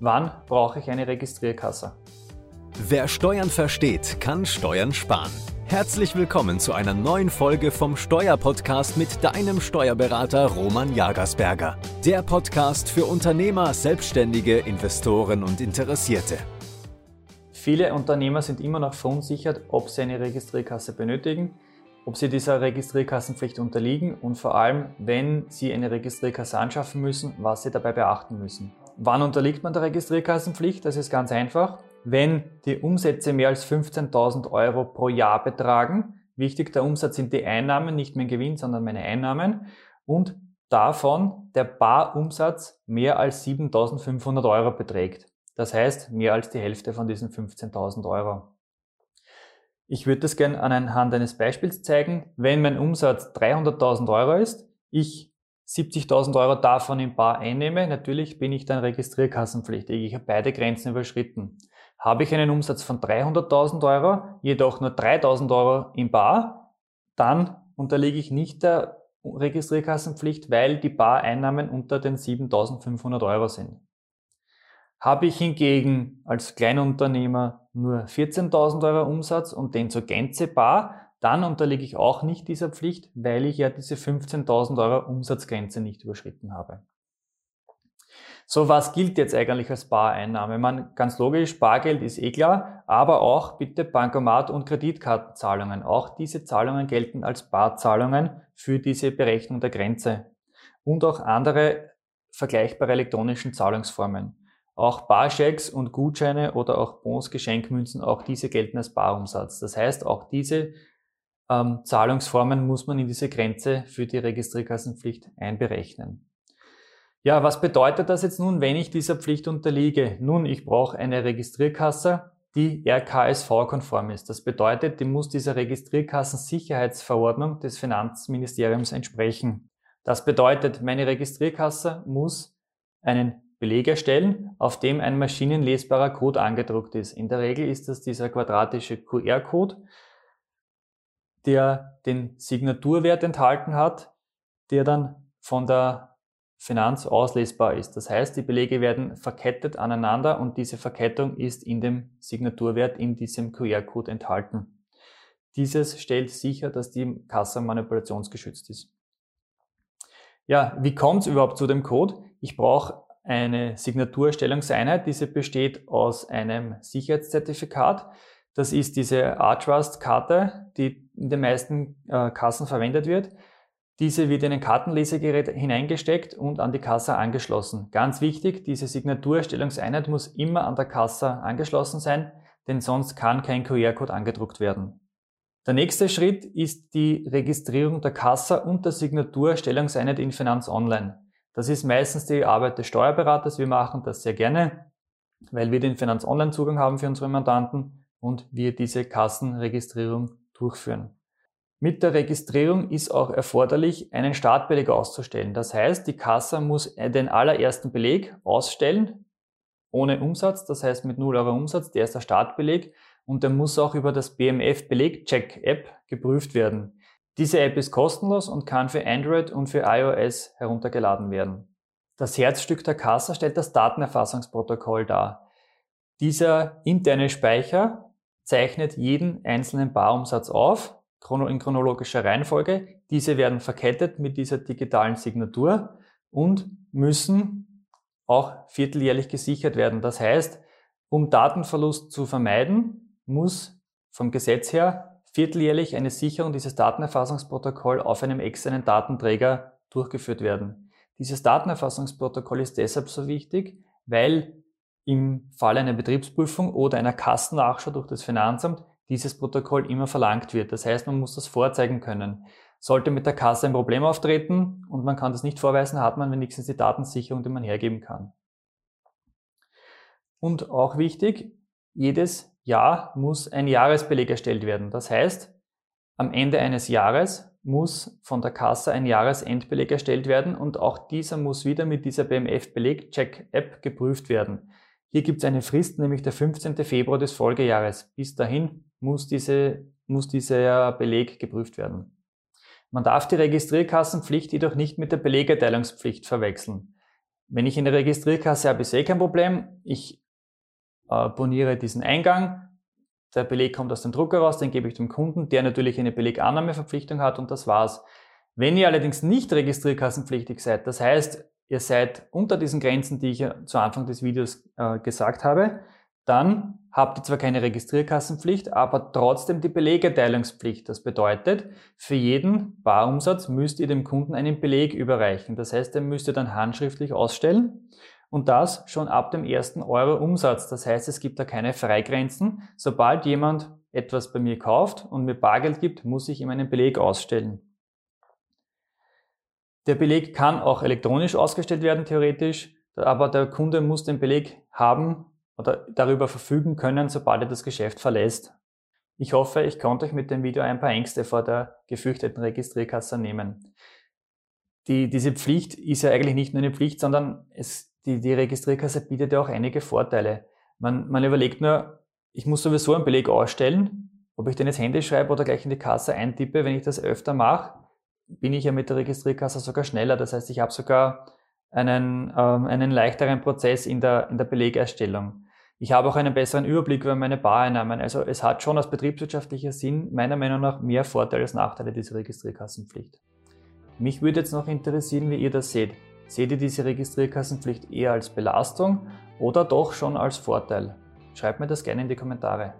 Wann brauche ich eine Registrierkasse? Wer Steuern versteht, kann Steuern sparen. Herzlich willkommen zu einer neuen Folge vom Steuerpodcast mit deinem Steuerberater Roman Jagersberger. Der Podcast für Unternehmer, Selbstständige, Investoren und Interessierte. Viele Unternehmer sind immer noch verunsichert, ob sie eine Registrierkasse benötigen, ob sie dieser Registrierkassenpflicht unterliegen und vor allem, wenn sie eine Registrierkasse anschaffen müssen, was sie dabei beachten müssen. Wann unterliegt man der Registrierkassenpflicht? Das ist ganz einfach. Wenn die Umsätze mehr als 15.000 Euro pro Jahr betragen, wichtig, der Umsatz sind die Einnahmen, nicht mein Gewinn, sondern meine Einnahmen und davon der Barumsatz mehr als 7.500 Euro beträgt. Das heißt, mehr als die Hälfte von diesen 15.000 Euro. Ich würde das gerne anhand eines Beispiels zeigen. Wenn mein Umsatz 300.000 Euro ist, ich 70.000 Euro davon im Bar einnehme, natürlich bin ich dann registrierkassenpflichtig. Ich habe beide Grenzen überschritten. Habe ich einen Umsatz von 300.000 Euro, jedoch nur 3.000 Euro im Bar, dann unterliege ich nicht der Registrierkassenpflicht, weil die Bareinnahmen unter den 7.500 Euro sind. Habe ich hingegen als Kleinunternehmer nur 14.000 Euro Umsatz und den zur Gänze bar, dann unterliege ich auch nicht dieser Pflicht, weil ich ja diese 15.000 Euro Umsatzgrenze nicht überschritten habe. So, was gilt jetzt eigentlich als Bareinnahme? Man, ganz logisch, Bargeld ist eh klar, aber auch bitte Bankomat- und Kreditkartenzahlungen. Auch diese Zahlungen gelten als Barzahlungen für diese Berechnung der Grenze. Und auch andere vergleichbare elektronischen Zahlungsformen. Auch Barschecks und Gutscheine oder auch Bons, Geschenkmünzen, auch diese gelten als Barumsatz. Das heißt, auch diese ähm, Zahlungsformen muss man in diese Grenze für die Registrierkassenpflicht einberechnen. Ja, was bedeutet das jetzt nun, wenn ich dieser Pflicht unterliege? Nun, ich brauche eine Registrierkasse, die RKSV-konform ist. Das bedeutet, die muss dieser Registrierkassensicherheitsverordnung des Finanzministeriums entsprechen. Das bedeutet, meine Registrierkasse muss einen Beleg erstellen, auf dem ein maschinenlesbarer Code angedruckt ist. In der Regel ist das dieser quadratische QR-Code, der den Signaturwert enthalten hat, der dann von der Finanz auslesbar ist. Das heißt, die Belege werden verkettet aneinander und diese Verkettung ist in dem Signaturwert in diesem QR-Code enthalten. Dieses stellt sicher, dass die Kasse manipulationsgeschützt ist. Ja, wie kommt es überhaupt zu dem Code? Ich brauche eine Signaturerstellungseinheit. Diese besteht aus einem Sicherheitszertifikat. Das ist diese R-Trust-Karte, die in den meisten äh, Kassen verwendet wird. Diese wird in ein Kartenlesegerät hineingesteckt und an die Kasse angeschlossen. Ganz wichtig, diese Signaturerstellungseinheit muss immer an der Kasse angeschlossen sein, denn sonst kann kein QR-Code angedruckt werden. Der nächste Schritt ist die Registrierung der Kasse und der Signaturerstellungseinheit in Finanz Online. Das ist meistens die Arbeit des Steuerberaters. Wir machen das sehr gerne, weil wir den Finanz-Online-Zugang haben für unsere Mandanten und wir diese Kassenregistrierung durchführen. Mit der Registrierung ist auch erforderlich, einen Startbeleg auszustellen. Das heißt, die Kasse muss den allerersten Beleg ausstellen, ohne Umsatz, das heißt mit 0 Euro Umsatz, der ist der Startbeleg und der muss auch über das BMF Beleg-Check App geprüft werden. Diese App ist kostenlos und kann für Android und für iOS heruntergeladen werden. Das Herzstück der Kasse stellt das Datenerfassungsprotokoll dar. Dieser interne Speicher zeichnet jeden einzelnen Barumsatz auf, in chronologischer Reihenfolge. Diese werden verkettet mit dieser digitalen Signatur und müssen auch vierteljährlich gesichert werden. Das heißt, um Datenverlust zu vermeiden, muss vom Gesetz her vierteljährlich eine Sicherung dieses Datenerfassungsprotokolls auf einem externen Datenträger durchgeführt werden. Dieses Datenerfassungsprotokoll ist deshalb so wichtig, weil im Fall einer Betriebsprüfung oder einer Kassennachschau durch das Finanzamt dieses Protokoll immer verlangt wird. Das heißt, man muss das vorzeigen können. Sollte mit der Kasse ein Problem auftreten und man kann das nicht vorweisen, hat man wenigstens die Datensicherung, die man hergeben kann. Und auch wichtig, jedes Jahr muss ein Jahresbeleg erstellt werden. Das heißt, am Ende eines Jahres muss von der Kasse ein Jahresendbeleg erstellt werden und auch dieser muss wieder mit dieser BMF-Beleg-Check-App geprüft werden. Hier gibt es eine Frist, nämlich der 15. Februar des Folgejahres. Bis dahin muss, diese, muss dieser Beleg geprüft werden. Man darf die Registrierkassenpflicht jedoch nicht mit der Belegerteilungspflicht verwechseln. Wenn ich in der Registrierkasse habe, ist eh kein Problem. Ich äh, boniere diesen Eingang. Der Beleg kommt aus dem Drucker raus, den gebe ich dem Kunden, der natürlich eine Belegannahmeverpflichtung hat und das war's. Wenn ihr allerdings nicht registrierkassenpflichtig seid, das heißt, ihr seid unter diesen Grenzen, die ich zu Anfang des Videos äh, gesagt habe, dann habt ihr zwar keine Registrierkassenpflicht, aber trotzdem die Belegeteilungspflicht. Das bedeutet, für jeden Barumsatz müsst ihr dem Kunden einen Beleg überreichen. Das heißt, den müsst ihr dann handschriftlich ausstellen und das schon ab dem ersten Euro Umsatz. Das heißt, es gibt da keine Freigrenzen. Sobald jemand etwas bei mir kauft und mir Bargeld gibt, muss ich ihm einen Beleg ausstellen. Der Beleg kann auch elektronisch ausgestellt werden, theoretisch, aber der Kunde muss den Beleg haben oder darüber verfügen können, sobald er das Geschäft verlässt. Ich hoffe, ich konnte euch mit dem Video ein paar Ängste vor der gefürchteten Registrierkasse nehmen. Die, diese Pflicht ist ja eigentlich nicht nur eine Pflicht, sondern es, die, die Registrierkasse bietet ja auch einige Vorteile. Man, man überlegt nur, ich muss sowieso einen Beleg ausstellen, ob ich den jetzt händisch schreibe oder gleich in die Kasse eintippe, wenn ich das öfter mache, bin ich ja mit der Registrierkasse sogar schneller. Das heißt, ich habe sogar einen, ähm, einen leichteren Prozess in der, in der Belegerstellung. Ich habe auch einen besseren Überblick über meine Bareinnahmen. Also es hat schon aus betriebswirtschaftlicher Sinn meiner Meinung nach mehr Vorteile als Nachteile diese Registrierkassenpflicht. Mich würde jetzt noch interessieren, wie ihr das seht. Seht ihr diese Registrierkassenpflicht eher als Belastung oder doch schon als Vorteil? Schreibt mir das gerne in die Kommentare.